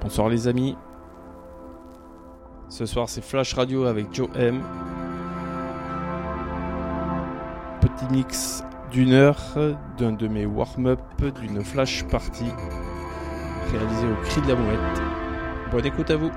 Bonsoir les amis. Ce soir c'est Flash Radio avec Joe M. Mix d'une heure d'un de mes warm-up d'une flash party réalisé au cri de la mouette. Bonne écoute à vous.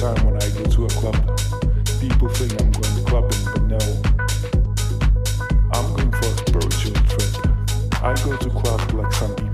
time when I go to a club, people think I'm going clubbing, but no. I'm going for a spiritual trip. I go to club like some people.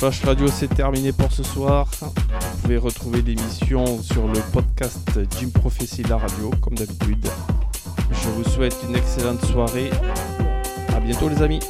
Flash Radio c'est terminé pour ce soir. Vous pouvez retrouver l'émission sur le podcast Jim Prophecy la radio, comme d'habitude. Je vous souhaite une excellente soirée. À bientôt les amis.